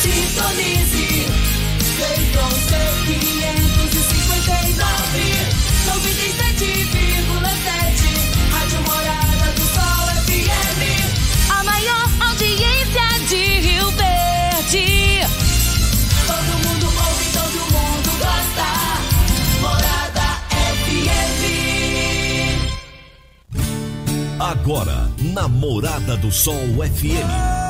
Sintonize. Feitron C559. 97,7. Rádio Morada do Sol FM. A maior audiência de Rio Verde. Todo mundo ouve, todo mundo gosta. Morada FM. Agora, na Morada do Sol FM.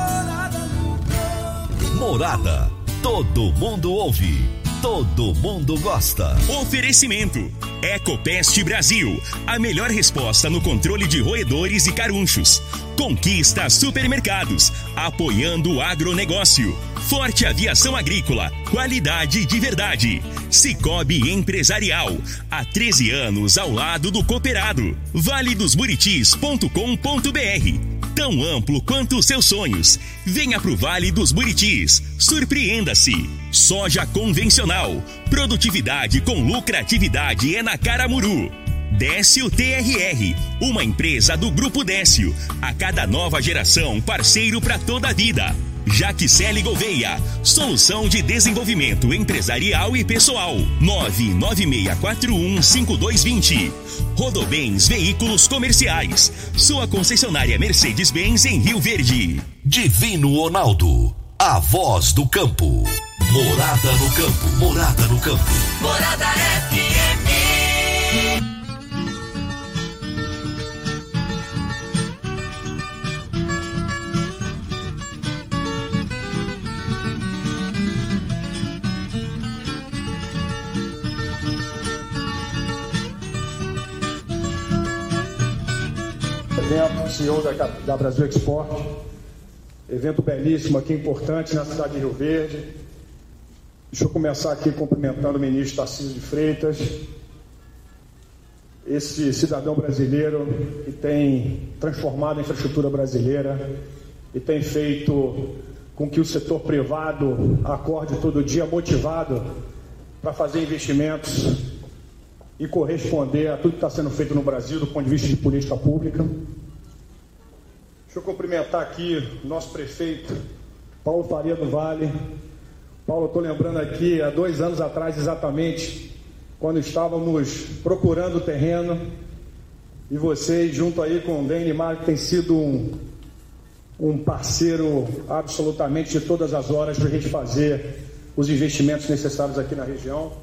Morada. Todo mundo ouve. Todo mundo gosta. Oferecimento. Ecopest Brasil. A melhor resposta no controle de roedores e carunchos. Conquista Supermercados. Apoiando o agronegócio. Forte Aviação Agrícola. Qualidade de verdade. Cicobi Empresarial. Há 13 anos ao lado do cooperado. valedosburitis.com.br tão amplo quanto os seus sonhos. Venha pro Vale dos Buritis. Surpreenda-se. Soja convencional. Produtividade com lucratividade é na Caramuru. Décio TRR, uma empresa do Grupo Décio. A cada nova geração, parceiro para toda a vida. Jaquicele Gouveia, solução de desenvolvimento empresarial e pessoal. 996415220. Rodobens Veículos Comerciais, sua concessionária Mercedes-Benz em Rio Verde. Divino Ronaldo, a voz do campo. Morada no campo, morada no campo. Morada FM. Evento, CEO da, da Brasil Export. Evento belíssimo aqui, importante na cidade de Rio Verde. Deixa eu começar aqui cumprimentando o ministro Tarcísio de Freitas, esse cidadão brasileiro que tem transformado a infraestrutura brasileira e tem feito com que o setor privado acorde todo dia motivado para fazer investimentos e corresponder a tudo que está sendo feito no Brasil do ponto de vista de política pública. Deixa eu cumprimentar aqui o nosso prefeito, Paulo Faria do Vale. Paulo, estou lembrando aqui, há dois anos atrás exatamente, quando estávamos procurando o terreno, e vocês, junto aí com o Denimar, que tem sido um, um parceiro absolutamente de todas as horas para a gente fazer os investimentos necessários aqui na região.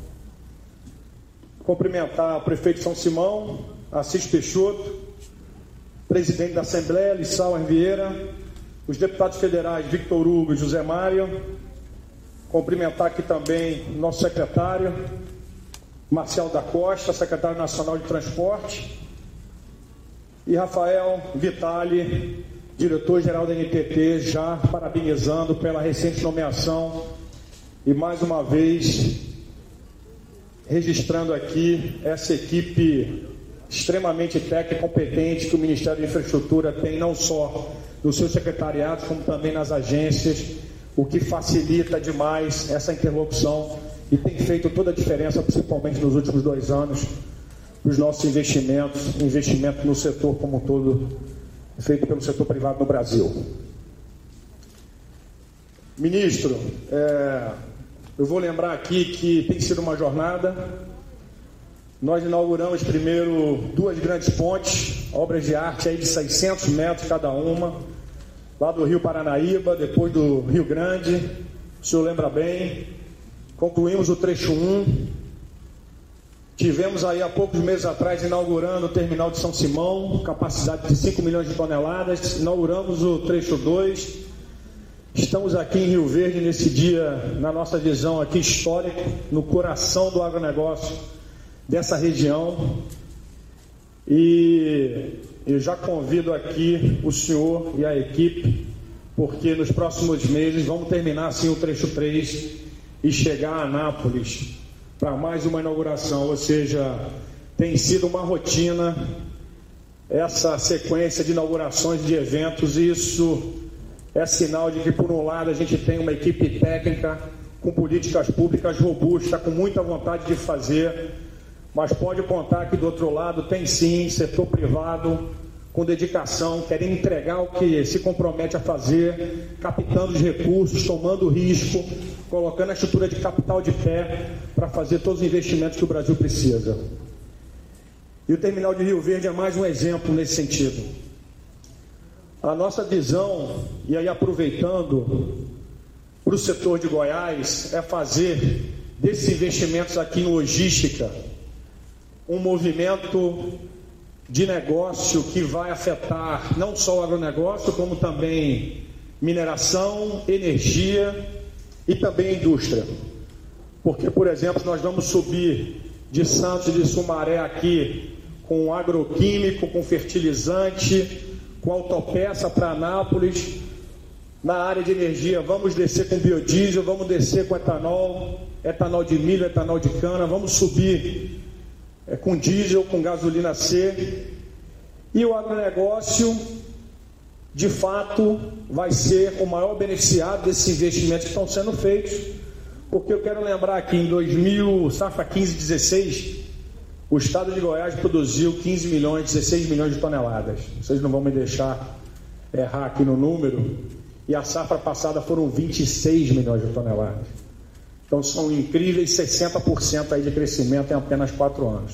Cumprimentar o prefeito São Simão, Assis Peixoto, presidente da Assembleia, Lissau Vieira, os deputados federais Victor Hugo e José Mário, cumprimentar aqui também nosso secretário, Marcel da Costa, secretário nacional de transporte, e Rafael Vitali, diretor-geral da NTT, já parabenizando pela recente nomeação e mais uma vez registrando aqui essa equipe extremamente técnica e competente que o Ministério da Infraestrutura tem, não só nos seus secretariados, como também nas agências, o que facilita demais essa interlocução e tem feito toda a diferença, principalmente nos últimos dois anos, os nossos investimentos, investimento no setor como um todo, feito pelo setor privado no Brasil. Ministro, é, eu vou lembrar aqui que tem sido uma jornada, nós inauguramos primeiro duas grandes pontes, obras de arte aí de 600 metros cada uma, lá do Rio Paranaíba, depois do Rio Grande, o senhor lembra bem. Concluímos o trecho 1. Tivemos aí há poucos meses atrás inaugurando o terminal de São Simão, capacidade de 5 milhões de toneladas. Inauguramos o trecho 2. Estamos aqui em Rio Verde nesse dia, na nossa visão aqui histórico, no coração do agronegócio dessa região. E eu já convido aqui o senhor e a equipe, porque nos próximos meses vamos terminar assim o trecho 3 e chegar a Anápolis para mais uma inauguração, ou seja, tem sido uma rotina essa sequência de inaugurações de eventos, e isso é sinal de que, por um lado, a gente tem uma equipe técnica com políticas públicas robusta, com muita vontade de fazer mas pode contar que do outro lado tem sim setor privado com dedicação, querendo entregar o que se compromete a fazer, captando os recursos, tomando risco, colocando a estrutura de capital de pé para fazer todos os investimentos que o Brasil precisa. E o terminal de Rio Verde é mais um exemplo nesse sentido. A nossa visão, e aí aproveitando para o setor de Goiás, é fazer desses investimentos aqui em logística um movimento de negócio que vai afetar não só o agronegócio, como também mineração, energia e também indústria. Porque, por exemplo, nós vamos subir de Santos e de Sumaré aqui com agroquímico, com fertilizante, com autopeça para Anápolis. Na área de energia, vamos descer com biodiesel, vamos descer com etanol, etanol de milho, etanol de cana, vamos subir é, com diesel, com gasolina C. E o agronegócio, de fato, vai ser o maior beneficiado desses investimentos que estão sendo feitos, porque eu quero lembrar que em 2000, safra 15, 16, o estado de Goiás produziu 15 milhões, 16 milhões de toneladas. Vocês não vão me deixar errar aqui no número. E a safra passada foram 26 milhões de toneladas. Então são incríveis 60% aí de crescimento em apenas quatro anos.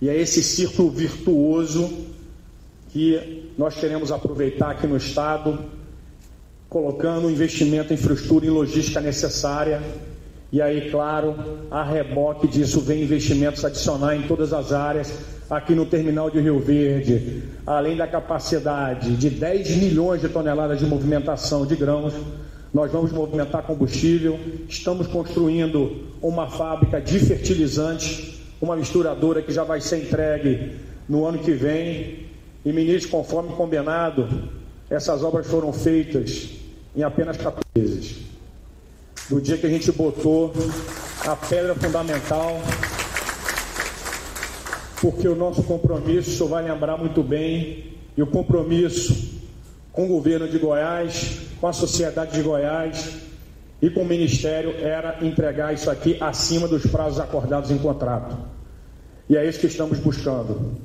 E é esse círculo virtuoso que nós queremos aproveitar aqui no Estado, colocando investimento em infraestrutura e logística necessária. E aí, claro, a reboque disso vem investimentos adicionais em todas as áreas. Aqui no terminal de Rio Verde, além da capacidade de 10 milhões de toneladas de movimentação de grãos, nós vamos movimentar combustível, estamos construindo uma fábrica de fertilizantes, uma misturadora que já vai ser entregue no ano que vem. E, ministro, conforme combinado, essas obras foram feitas em apenas 14 meses. Do dia que a gente botou a pedra fundamental, porque o nosso compromisso, o senhor vai lembrar muito bem, e o compromisso com o governo de Goiás, com a sociedade de Goiás e com o Ministério era entregar isso aqui acima dos prazos acordados em contrato. E é isso que estamos buscando.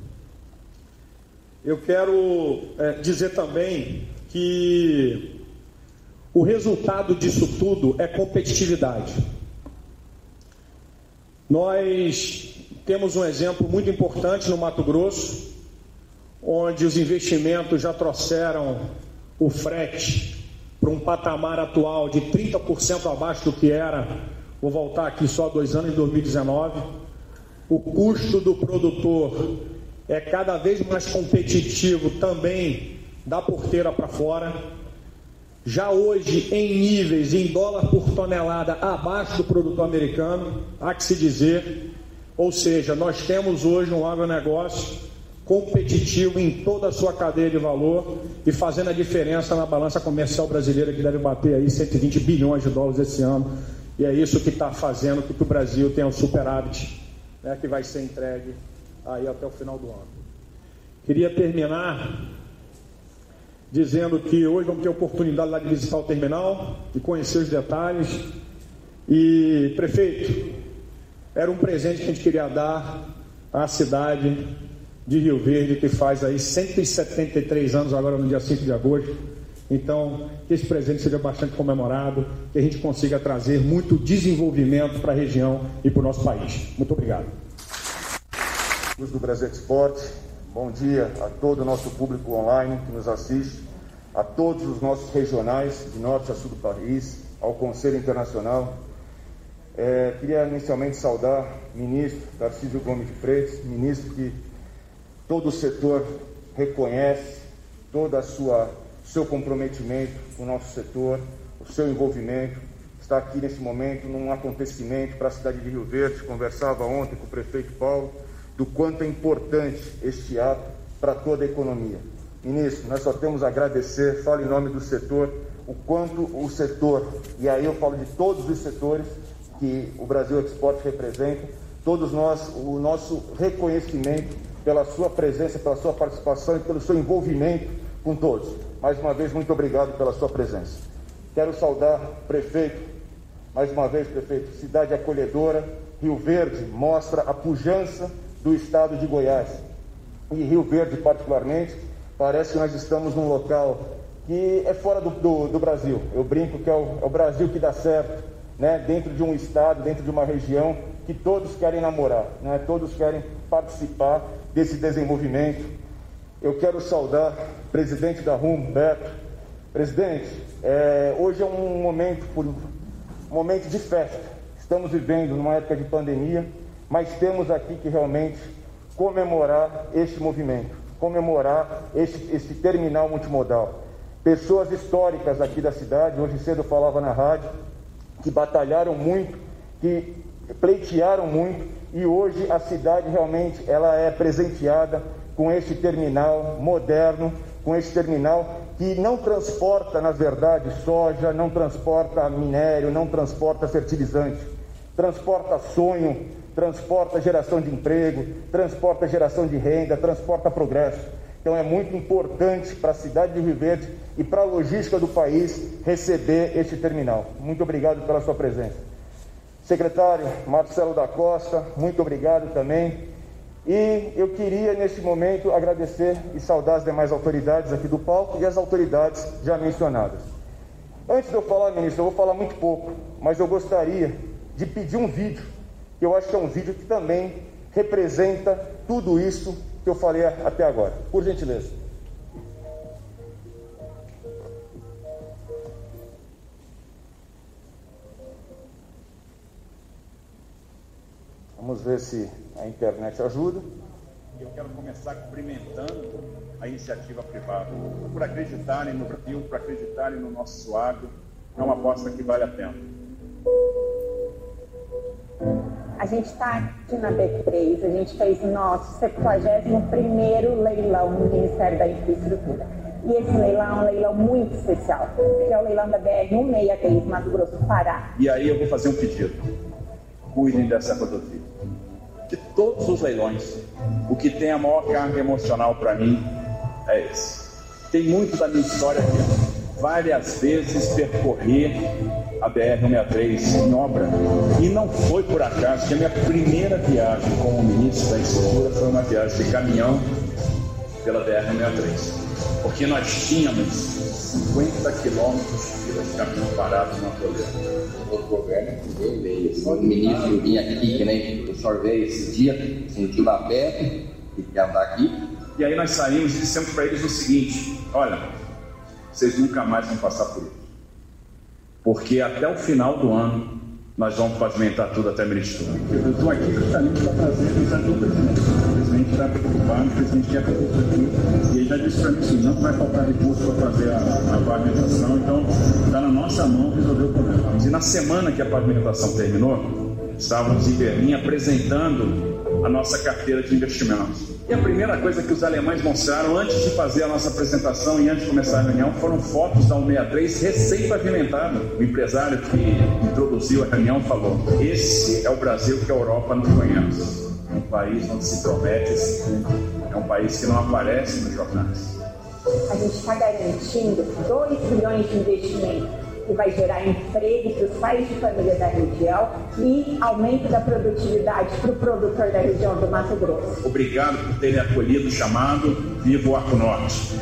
Eu quero é, dizer também que o resultado disso tudo é competitividade. Nós temos um exemplo muito importante no Mato Grosso, onde os investimentos já trouxeram o frete para um patamar atual de 30% abaixo do que era, vou voltar aqui só dois anos, em 2019. O custo do produtor é cada vez mais competitivo também da porteira para fora. Já hoje em níveis em dólar por tonelada abaixo do produtor americano, há que se dizer. Ou seja, nós temos hoje um agronegócio competitivo em toda a sua cadeia de valor e fazendo a diferença na balança comercial brasileira que deve bater aí 120 bilhões de dólares esse ano. E é isso que está fazendo que o Brasil tenha um superávit né, que vai ser entregue aí até o final do ano. Queria terminar dizendo que hoje vamos ter a oportunidade lá de visitar o terminal e conhecer os detalhes. E, prefeito, era um presente que a gente queria dar à cidade de Rio Verde, que faz aí 173 anos agora no dia 5 de agosto. Então, que esse presente seja bastante comemorado, que a gente consiga trazer muito desenvolvimento para a região e para o nosso país. Muito obrigado. do Brasil Export, bom dia a todo o nosso público online que nos assiste, a todos os nossos regionais, de norte a sul do país, ao Conselho Internacional. É, queria inicialmente saudar o ministro Tarcísio Gomes de Freitas, ministro que todo o setor reconhece a sua seu comprometimento com o nosso setor, o seu envolvimento. Está aqui nesse momento num acontecimento para a cidade de Rio Verde. Conversava ontem com o prefeito Paulo do quanto é importante este ato para toda a economia. Ministro, nós só temos a agradecer, falo em nome do setor, o quanto o setor, e aí eu falo de todos os setores que o Brasil Export representa, todos nós, o nosso reconhecimento pela sua presença, pela sua participação e pelo seu envolvimento com todos. Mais uma vez, muito obrigado pela sua presença. Quero saudar o prefeito, mais uma vez, prefeito, cidade acolhedora, Rio Verde mostra a pujança do estado de Goiás. E Rio Verde, particularmente, Parece que nós estamos num local que é fora do, do, do Brasil. Eu brinco que é o, é o, Brasil que dá certo, né? dentro de um estado, dentro de uma região que todos querem namorar, né? todos querem participar desse desenvolvimento. Eu quero saudar o presidente da RUM, Beto. Presidente, é, hoje é um momento, um momento de festa. Estamos vivendo numa época de pandemia, mas temos aqui que realmente comemorar este movimento, comemorar este, este terminal multimodal. Pessoas históricas aqui da cidade, hoje cedo eu falava na rádio, que batalharam muito, que pleitearam muito e hoje a cidade realmente ela é presenteada com este terminal moderno, com este terminal que não transporta, na verdade, soja, não transporta minério, não transporta fertilizante, transporta sonho, transporta geração de emprego, transporta geração de renda, transporta progresso. Então é muito importante para a cidade de Rio Verde e para a logística do país receber este terminal. Muito obrigado pela sua presença. Secretário Marcelo da Costa, muito obrigado também. E eu queria, neste momento, agradecer e saudar as demais autoridades aqui do palco e as autoridades já mencionadas. Antes de eu falar, ministro, eu vou falar muito pouco, mas eu gostaria de pedir um vídeo, que eu acho que é um vídeo que também representa tudo isso que eu falei até agora. Por gentileza. Vamos ver se a internet ajuda. Eu quero começar cumprimentando a iniciativa privada por acreditarem no Brasil, por acreditarem no nosso suado. É uma aposta que vale a pena. A gente está aqui na B3, a gente fez o nosso 71 leilão no Ministério da Infraestrutura. E esse leilão é um leilão muito especial, que é o leilão da BR-163, Mato Grosso do Pará. E aí eu vou fazer um pedido. Cuidem dessa rodovia de todos os leilões, o que tem a maior carga emocional para mim é esse. Tem muito da minha história aqui. Várias vezes percorrer a BR-163 em obra. E não foi por acaso que a minha primeira viagem como ministro da Infraestrutura foi uma viagem de caminhão pela BR-163. Porque nós tínhamos 50 quilômetros de caminhão parado na toleira. O governo veio meio. O ministro vinha aqui, que nem o senhor veio esse dia, sentiu na pele, e quer andar aqui. E aí nós saímos e dissemos para eles o seguinte: olha, vocês nunca mais vão passar por isso. Porque até o final do ano nós vamos pavimentar tudo até Miritituba. Eu estou aqui justamente para trazer a mensagem presidente está preocupado, o presidente quer fazer isso aqui. E ele já disse para mim assim, não vai faltar recurso para fazer a, a pavimentação, então está na nossa mão resolver o problema. E na semana que a pavimentação terminou, estávamos em Berlim apresentando a nossa carteira de investimentos. E a primeira coisa que os alemães mostraram antes de fazer a nossa apresentação e antes de começar a reunião foram fotos da 163 recém-pavimentada. O empresário que introduziu a reunião falou: Esse é o Brasil que a Europa não conhece. É um país onde se promete, é um país que não aparece nos jornais. A gente está garantindo 2 bilhões de investimento que vai gerar emprego para os pais de família da região e aumento da produtividade para o produtor da região do Mato Grosso. Obrigado por terem acolhido o chamado Viva o Arco Norte.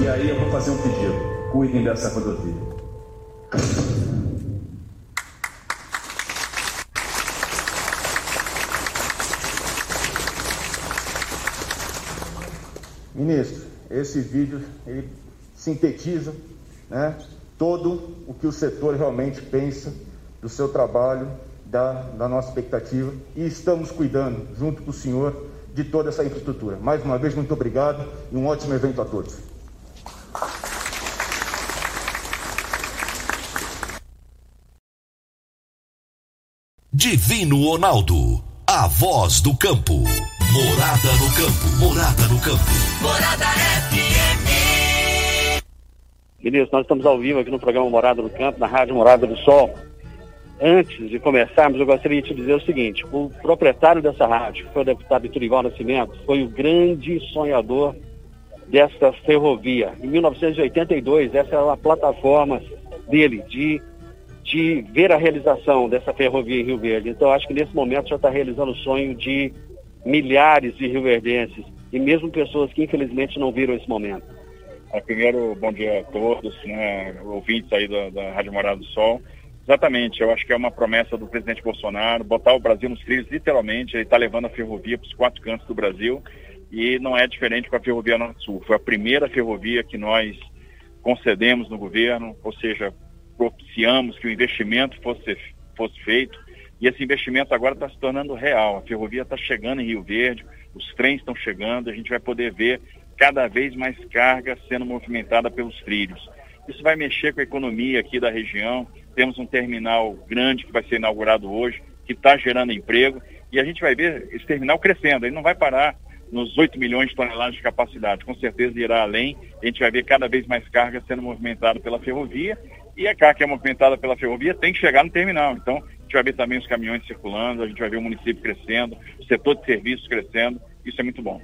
E aí eu vou fazer um pedido. Cuidem dessa rodovia. Ministro, esse vídeo ele sintetiza né, todo o que o setor realmente pensa do seu trabalho, da, da nossa expectativa e estamos cuidando, junto com o senhor, de toda essa infraestrutura. Mais uma vez, muito obrigado e um ótimo evento a todos. Divino Ronaldo, a voz do campo. Morada no campo, morada no campo. Morada FM. Ministro, nós estamos ao vivo aqui no programa Morada no Campo, na Rádio Morada do Sol. Antes de começarmos, eu gostaria de te dizer o seguinte: o proprietário dessa rádio, que foi o deputado Iturival Nascimento, foi o grande sonhador dessa ferrovia. Em 1982, essa era a plataforma dele de de ver a realização dessa ferrovia em Rio Verde. Então, acho que nesse momento já está realizando o sonho de milhares de rioverdenses e mesmo pessoas que infelizmente não viram esse momento. Ah, primeiro, bom dia a todos, né, ouvintes aí da, da Rádio Morada do Sol. Exatamente, eu acho que é uma promessa do presidente Bolsonaro, botar o Brasil nos trilhos, literalmente, ele está levando a ferrovia para os quatro cantos do Brasil e não é diferente com a Ferrovia Norte-Sul. Foi a primeira ferrovia que nós concedemos no governo, ou seja, propiciamos que o investimento fosse, fosse feito e esse investimento agora está se tornando real. A ferrovia está chegando em Rio Verde, os trens estão chegando, a gente vai poder ver cada vez mais carga sendo movimentada pelos trilhos. Isso vai mexer com a economia aqui da região. Temos um terminal grande que vai ser inaugurado hoje, que está gerando emprego, e a gente vai ver esse terminal crescendo. Ele não vai parar nos 8 milhões de toneladas de capacidade, com certeza irá além. A gente vai ver cada vez mais carga sendo movimentada pela ferrovia, e a carga que é movimentada pela ferrovia tem que chegar no terminal. Então, gente vai ver também os caminhões circulando, a gente vai ver o município crescendo, o setor de serviços crescendo, isso é muito bom.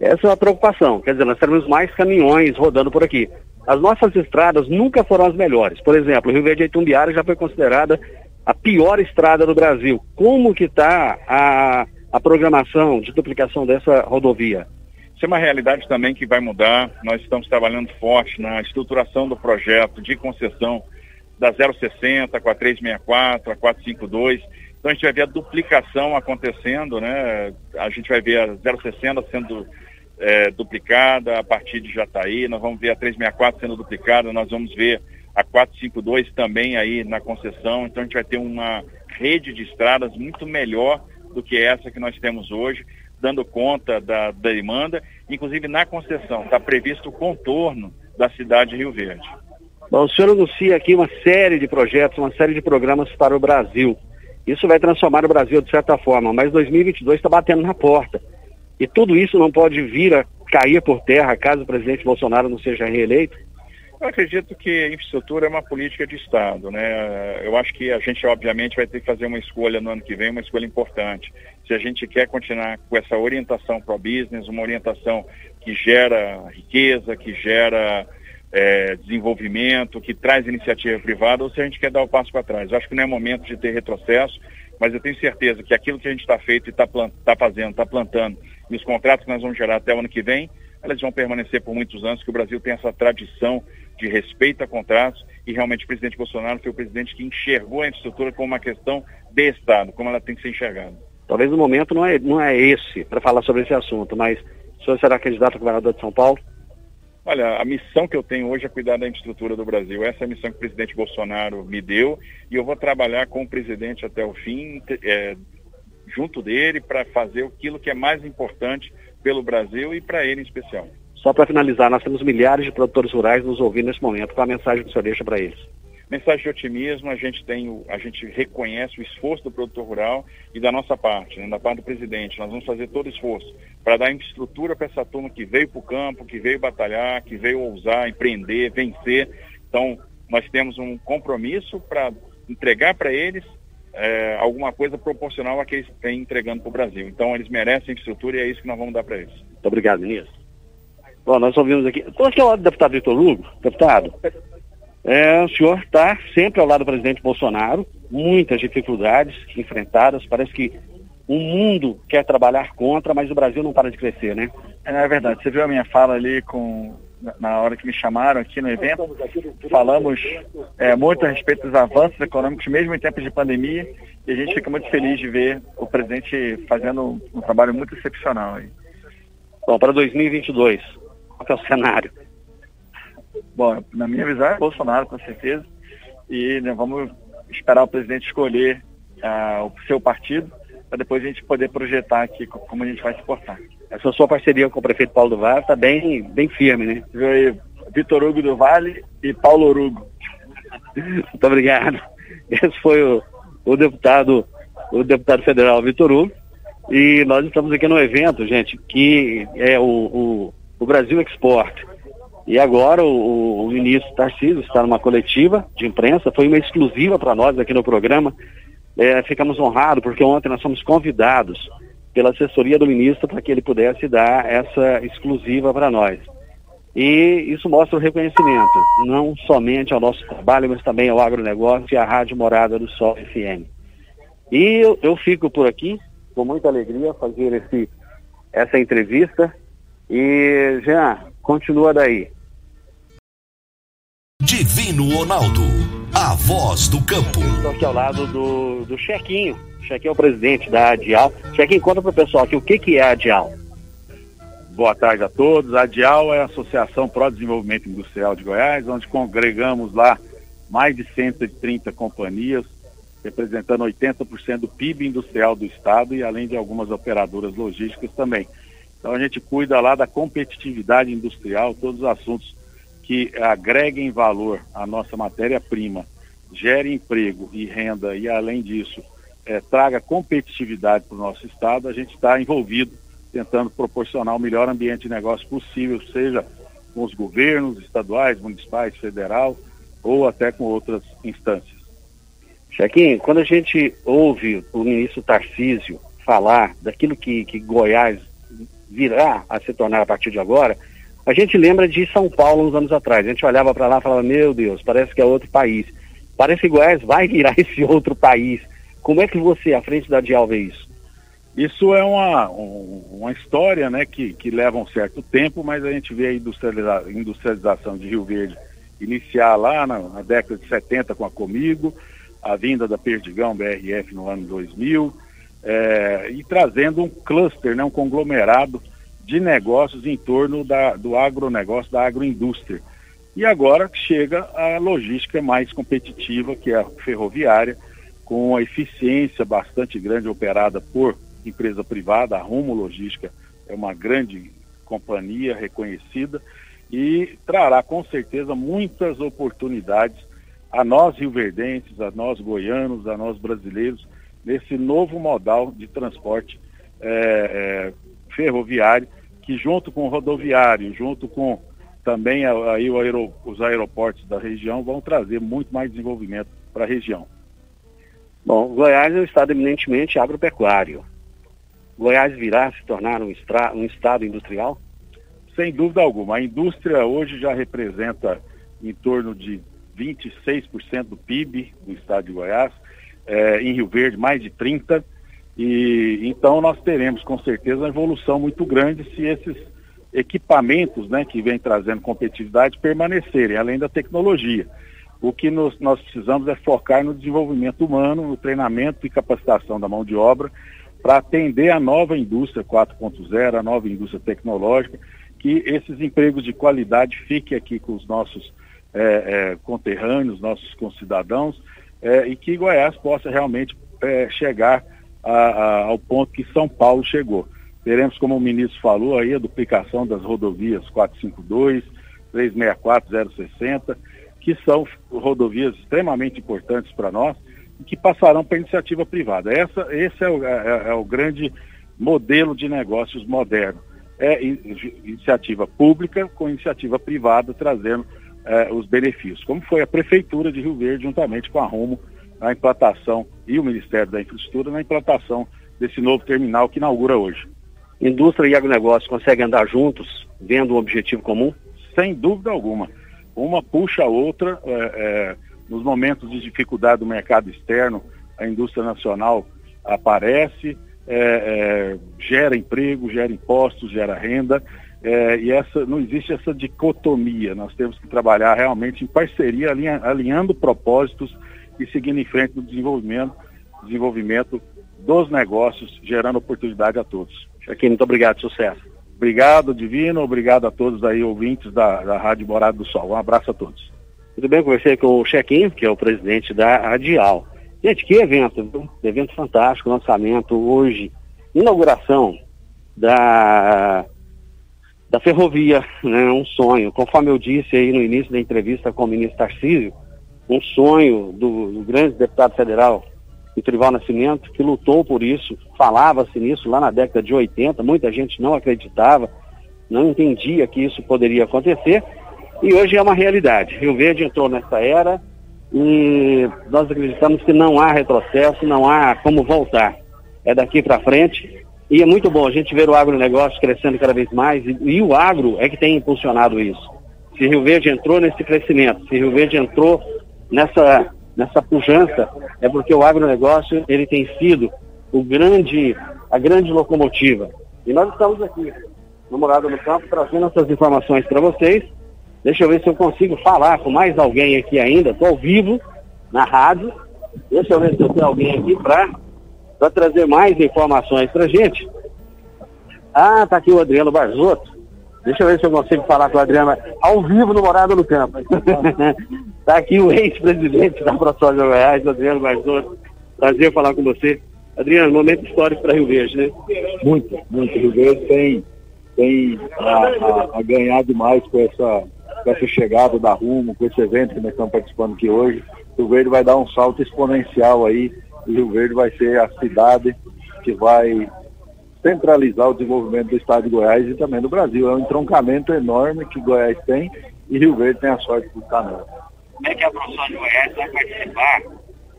Essa é uma preocupação, quer dizer, nós teremos mais caminhões rodando por aqui. As nossas estradas nunca foram as melhores. Por exemplo, o Rio Verde Itumbiara já foi considerada a pior estrada do Brasil. Como que está a, a programação de duplicação dessa rodovia? Isso é uma realidade também que vai mudar. Nós estamos trabalhando forte na estruturação do projeto de concessão da 060 com a 364, a 452. Então a gente vai ver a duplicação acontecendo, né? A gente vai ver a 060 sendo é, duplicada a partir de Jataí, nós vamos ver a 364 sendo duplicada, nós vamos ver a 452 também aí na concessão, então a gente vai ter uma rede de estradas muito melhor do que essa que nós temos hoje, dando conta da, da demanda, inclusive na concessão está previsto o contorno da cidade de Rio Verde. Bom, o senhor anuncia aqui uma série de projetos, uma série de programas para o Brasil. Isso vai transformar o Brasil de certa forma, mas 2022 está batendo na porta. E tudo isso não pode vir a cair por terra caso o presidente Bolsonaro não seja reeleito? Eu acredito que infraestrutura é uma política de Estado, né? Eu acho que a gente, obviamente, vai ter que fazer uma escolha no ano que vem, uma escolha importante. Se a gente quer continuar com essa orientação para o business, uma orientação que gera riqueza, que gera é, desenvolvimento, que traz iniciativa privada, ou se a gente quer dar o passo para trás. Eu acho que não é momento de ter retrocesso, mas eu tenho certeza que aquilo que a gente está feito e está tá fazendo, está plantando e os contratos que nós vamos gerar até o ano que vem, elas vão permanecer por muitos anos, que o Brasil tem essa tradição de respeito a contratos e realmente o presidente Bolsonaro foi o presidente que enxergou a infraestrutura como uma questão de Estado, como ela tem que ser enxergada. Talvez o momento não é, não é esse para falar sobre esse assunto, mas o senhor será candidato a governador de São Paulo? Olha, a missão que eu tenho hoje é cuidar da infraestrutura do Brasil. Essa é a missão que o presidente Bolsonaro me deu e eu vou trabalhar com o presidente até o fim, é, junto dele para fazer aquilo que é mais importante pelo Brasil e para ele em especial. Só para finalizar, nós temos milhares de produtores rurais nos ouvindo nesse momento. Qual a mensagem que o senhor deixa para eles? Mensagem de otimismo, a gente tem, a gente reconhece o esforço do produtor rural e da nossa parte, né, da parte do presidente. Nós vamos fazer todo o esforço para dar infraestrutura para essa turma que veio para o campo, que veio batalhar, que veio ousar, empreender, vencer. Então, nós temos um compromisso para entregar para eles é, alguma coisa proporcional a que eles têm entregando para o Brasil. Então eles merecem infraestrutura e é isso que nós vamos dar para eles. Muito obrigado, ministro. Bom, nós ouvimos aqui. Estou aqui ao lado do deputado Vitor Hugo. Deputado, é, o senhor está sempre ao lado do presidente Bolsonaro, muitas dificuldades enfrentadas, parece que o mundo quer trabalhar contra, mas o Brasil não para de crescer, né? É, é verdade. Você viu a minha fala ali com na hora que me chamaram aqui no evento, falamos é, muito a respeito dos avanços econômicos, mesmo em tempos de pandemia, e a gente fica muito feliz de ver o presidente fazendo um trabalho muito excepcional aí. Bom, para 2022, qual é o cenário? Bom, na minha visão é Bolsonaro, com certeza, e né, vamos esperar o presidente escolher uh, o seu partido, para depois a gente poder projetar aqui como a gente vai se portar. Essa sua parceria com o prefeito Paulo do Vale está bem, bem firme, né? Viu aí, Vitor Hugo do Vale e Paulo Orugo. Muito obrigado. Esse foi o, o deputado, o deputado federal Vitor Hugo. E nós estamos aqui no evento, gente, que é o, o, o Brasil Export. E agora o, o ministro Tarcísio está numa coletiva de imprensa, foi uma exclusiva para nós aqui no programa. É, ficamos honrados porque ontem nós fomos convidados pela assessoria do ministro para que ele pudesse dar essa exclusiva para nós. E isso mostra o reconhecimento, não somente ao nosso trabalho, mas também ao agronegócio e à Rádio Morada do Sol FM. E eu, eu fico por aqui, com muita alegria, fazer esse, essa entrevista. E, Jean, continua daí. Divino Ronaldo, a voz do campo. Estou aqui ao lado do, do Chequinho. Chequinho é o presidente da ADIAL. Chequinho, conta para o pessoal aqui o que, que é a ADIAL. Boa tarde a todos. A ADIAL é a Associação Pro Desenvolvimento Industrial de Goiás, onde congregamos lá mais de 130 companhias, representando 80% do PIB industrial do estado e além de algumas operadoras logísticas também. Então a gente cuida lá da competitividade industrial, todos os assuntos que agreguem valor à nossa matéria-prima, gere emprego e renda e além disso é, traga competitividade para o nosso estado, a gente está envolvido tentando proporcionar o melhor ambiente de negócio possível, seja com os governos estaduais, municipais, federal ou até com outras instâncias. Chequinho, quando a gente ouve o ministro Tarcísio falar daquilo que, que Goiás virá a se tornar a partir de agora, a gente lembra de São Paulo uns anos atrás. A gente olhava para lá e falava, meu Deus, parece que é outro país. Parece que Goiás vai virar esse outro país. Como é que você, à frente da Dial, vê isso? Isso é uma, uma história né, que, que leva um certo tempo, mas a gente vê a industrializa industrialização de Rio Verde iniciar lá na, na, década de 70 com a Comigo, a vinda da Perdigão BRF no ano 2000, é, e trazendo um cluster, né, um conglomerado de negócios em torno da, do agronegócio, da agroindústria. E agora chega a logística mais competitiva, que é a ferroviária, com a eficiência bastante grande operada por empresa privada, a Rumo Logística é uma grande companhia reconhecida e trará com certeza muitas oportunidades a nós rioverdenses, a nós goianos, a nós brasileiros, nesse novo modal de transporte é, é, ferroviário, que junto com o rodoviário, junto com também aí aero, os aeroportos da região, vão trazer muito mais desenvolvimento para a região. Bom, Goiás é um estado eminentemente agropecuário. Goiás virá se tornar um, um estado industrial? Sem dúvida alguma. A indústria hoje já representa em torno de 26% do PIB do estado de Goiás, é, em Rio Verde mais de 30%, e então nós teremos com certeza uma evolução muito grande se esses equipamentos né, que vêm trazendo competitividade permanecerem, além da tecnologia. O que nos, nós precisamos é focar no desenvolvimento humano, no treinamento e capacitação da mão de obra, para atender a nova indústria 4.0, a nova indústria tecnológica, que esses empregos de qualidade fiquem aqui com os nossos é, é, conterrâneos, nossos concidadãos, é, e que Goiás possa realmente é, chegar a, a, ao ponto que São Paulo chegou. Teremos, como o ministro falou, aí a duplicação das rodovias 452, 364, 060, que são rodovias extremamente importantes para nós, que passarão para iniciativa privada. Essa, esse é o, é, é o grande modelo de negócios moderno. É iniciativa pública com iniciativa privada trazendo é, os benefícios, como foi a Prefeitura de Rio Verde, juntamente com a Rumo, na implantação, e o Ministério da Infraestrutura, na implantação desse novo terminal que inaugura hoje. Indústria e agronegócio conseguem andar juntos, vendo um objetivo comum? Sem dúvida alguma. Uma puxa a outra. É, é, nos momentos de dificuldade do mercado externo, a indústria nacional aparece, é, é, gera emprego, gera impostos, gera renda, é, e essa, não existe essa dicotomia. Nós temos que trabalhar realmente em parceria, alinha, alinhando propósitos e seguindo em frente no desenvolvimento, desenvolvimento dos negócios, gerando oportunidade a todos. Aqui, muito obrigado, sucesso. Obrigado, Divino, obrigado a todos aí, ouvintes da, da Rádio Morada do Sol. Um abraço a todos. Tudo bem, conversei com o Chequinho, que é o presidente da Adial. Gente, que evento, viu? Evento fantástico, lançamento hoje, inauguração da, da ferrovia, né? Um sonho. Conforme eu disse aí no início da entrevista com o ministro Tarcísio, um sonho do, do grande deputado federal, o Trival Nascimento, que lutou por isso, falava-se nisso lá na década de 80, muita gente não acreditava, não entendia que isso poderia acontecer, e hoje é uma realidade. Rio Verde entrou nessa era e nós acreditamos que não há retrocesso, não há como voltar. É daqui para frente E é muito bom a gente ver o agronegócio crescendo cada vez mais e, e o agro é que tem impulsionado isso. Se Rio Verde entrou nesse crescimento, se Rio Verde entrou nessa, nessa pujança, é porque o agronegócio ele tem sido o grande, a grande locomotiva. E nós estamos aqui, no Morada no Campo, trazendo essas informações para vocês. Deixa eu ver se eu consigo falar com mais alguém aqui ainda. Estou ao vivo, na rádio. Deixa eu ver se eu tenho alguém aqui para trazer mais informações para gente. Ah, tá aqui o Adriano Barzotto. Deixa eu ver se eu consigo falar com o Adriano ao vivo no Morada no Campo. tá aqui o ex-presidente da ProSoja Goiás, Adriano Barzotto. Prazer falar com você. Adriano, momento histórico para Rio Verde, né? Muito, muito. Rio Verde tem, tem a, a, a ganhar demais com essa, com essa chegada da Rumo, com esse evento que nós estamos participando aqui hoje. Rio Verde vai dar um salto exponencial aí. Rio Verde vai ser a cidade que vai centralizar o desenvolvimento do estado de Goiás e também do Brasil. É um entroncamento enorme que Goiás tem e Rio Verde tem a sorte de estar nela. Como é que a professora de Goiás vai participar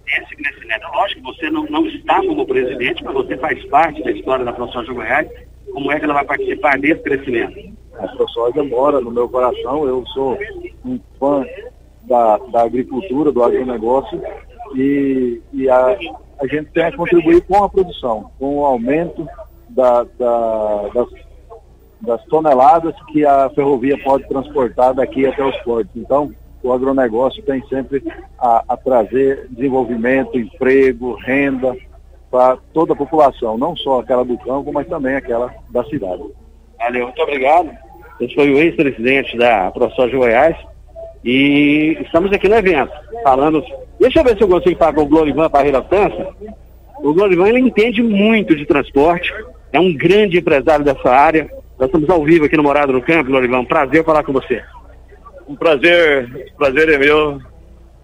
desse crescimento? Lógico que você não, não está como presidente, mas você faz parte da história da ProSoja Goiás. Como é que ela vai participar desse crescimento? A ProSoja mora no meu coração. Eu sou um fã da, da agricultura, do agronegócio e, e a, a gente tem a contribuir com a produção, com o aumento da, da, das, das, toneladas que a ferrovia pode transportar daqui até os portos. Então, o agronegócio tem sempre a, a trazer desenvolvimento, emprego, renda para toda a população, não só aquela do campo, mas também aquela da cidade. Valeu, muito obrigado. Esse foi o ex-presidente da ProSoja Goiás e estamos aqui no evento, falando. Deixa eu ver se eu consigo falar com o Glorivan Parreira França. O Glorivan ele entende muito de transporte, é um grande empresário dessa área. Nós estamos ao vivo aqui no Morado no Campo, Glorivan. Prazer falar com você. Um prazer, prazer é meu.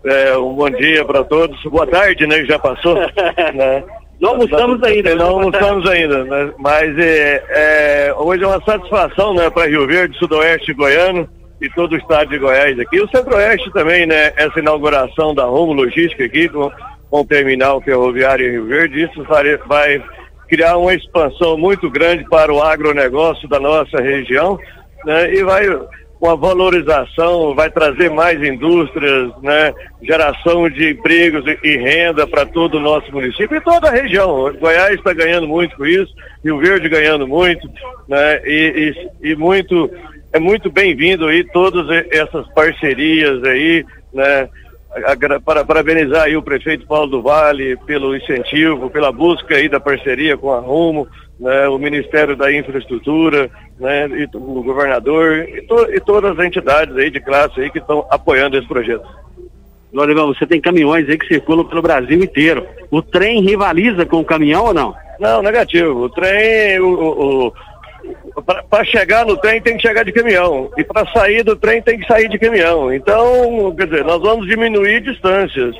É, um bom dia para todos. Boa tarde, né? Já passou. né? Não almoçamos ainda. Não almoçamos ainda, né? mas é, é, hoje é uma satisfação né, para Rio Verde, Sudoeste Goiano e todo o estado de Goiás aqui. O Centro-Oeste também, né? Essa inauguração da Rumo Logística aqui com, com o terminal ferroviário em Rio Verde. Isso vai, vai criar uma expansão muito grande para o agronegócio da nossa região né? e vai uma valorização, vai trazer mais indústrias, né? geração de empregos e renda para todo o nosso município e toda a região. Goiás está ganhando muito com isso, Rio Verde ganhando muito, né? e, e, e muito é muito bem-vindo aí todas essas parcerias aí, né? Para parabenizar aí o prefeito Paulo do Vale pelo incentivo, pela busca aí da parceria com a Rumo, né, o Ministério da Infraestrutura, né, e o governador e, to, e, todas as entidades aí de classe aí que estão apoiando esse projeto. Lorivão, você tem caminhões aí que circulam pelo Brasil inteiro. O trem rivaliza com o caminhão ou não? Não, negativo. O trem, o, o para chegar no trem tem que chegar de caminhão. E para sair do trem tem que sair de caminhão. Então, quer dizer, nós vamos diminuir distâncias.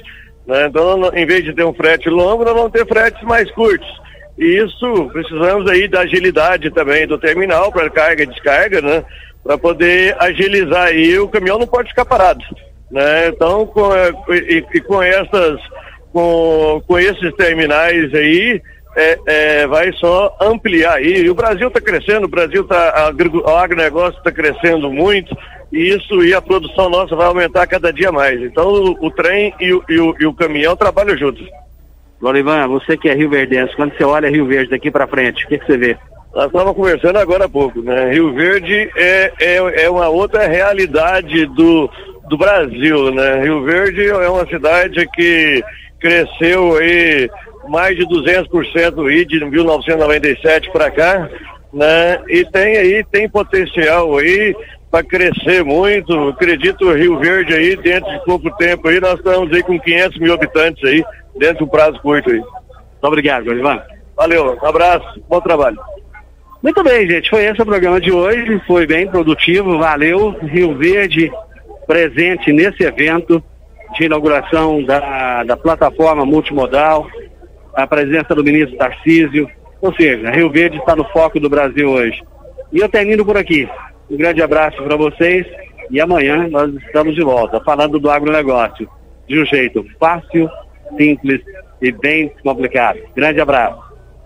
Né? Então, em vez de ter um frete longo, nós vamos ter fretes mais curtos. E isso, precisamos aí da agilidade também do terminal para carga e descarga, né? Para poder agilizar aí, o caminhão não pode ficar parado. Né? Então, com, e, e com essas, com, com esses terminais aí, é, é, vai só ampliar aí. E o Brasil está crescendo, o Brasil está, o agronegócio está crescendo muito, e isso e a produção nossa vai aumentar cada dia mais. Então o, o trem e o, e, o, e o, caminhão trabalham juntos. Lorivan, você que é Rio Verdense, quando você olha Rio Verde daqui para frente, o que, que, você vê? Nós estávamos conversando agora há pouco, né? Rio Verde é, é, é uma outra realidade do, do Brasil, né? Rio Verde é uma cidade que cresceu aí mais de 200% aí de 1997 para cá, né? E tem aí, tem potencial aí para crescer muito. Acredito Rio Verde aí, dentro de pouco tempo aí, nós estamos aí com 500 mil habitantes aí, dentro de um prazo curto aí. Muito obrigado, Ivan. Valeu, um abraço, bom trabalho. Muito bem, gente, foi esse o programa de hoje, foi bem produtivo, valeu. Rio Verde presente nesse evento de inauguração da, da plataforma multimodal, a presença do ministro Tarcísio, ou seja, Rio Verde está no foco do Brasil hoje. E eu termino por aqui. Um grande abraço para vocês e amanhã nós estamos de volta falando do agronegócio de um jeito fácil, simples e bem complicado. Grande abraço.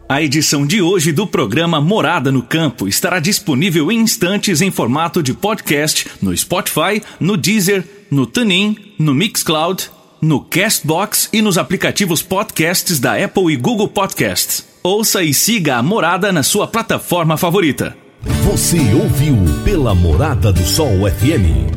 A edição de hoje do programa Morada no Campo estará disponível em instantes em formato de podcast no Spotify, no Deezer, no TuneIn, no Mixcloud, no Castbox e nos aplicativos podcasts da Apple e Google Podcasts. Ouça e siga a Morada na sua plataforma favorita. Você ouviu pela Morada do Sol FM.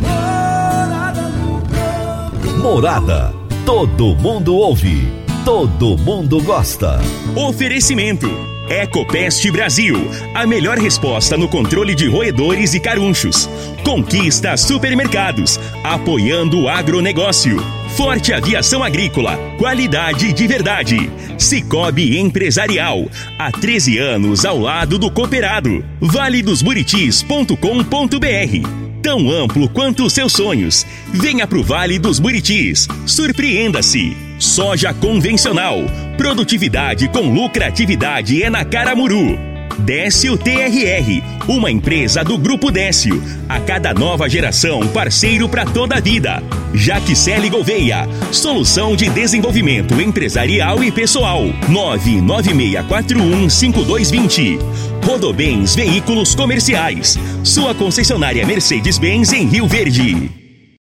Morada. Todo mundo ouve. Todo mundo gosta. Oferecimento. Ecopest Brasil, a melhor resposta no controle de roedores e carunchos. Conquista Supermercados, apoiando o agronegócio. Forte Aviação Agrícola, qualidade de verdade. Cicobi Empresarial, há 13 anos ao lado do cooperado. valedosburitis.com.br Tão amplo quanto os seus sonhos. Venha pro Vale dos Buritis. Surpreenda-se. Soja convencional. Produtividade com lucratividade é na Caramuru. Décio TRR, uma empresa do Grupo Décio. A cada nova geração, parceiro para toda a vida. Jaquicele Gouveia, solução de desenvolvimento empresarial e pessoal. 996415220. Rodobens Veículos Comerciais, sua concessionária Mercedes-Benz em Rio Verde.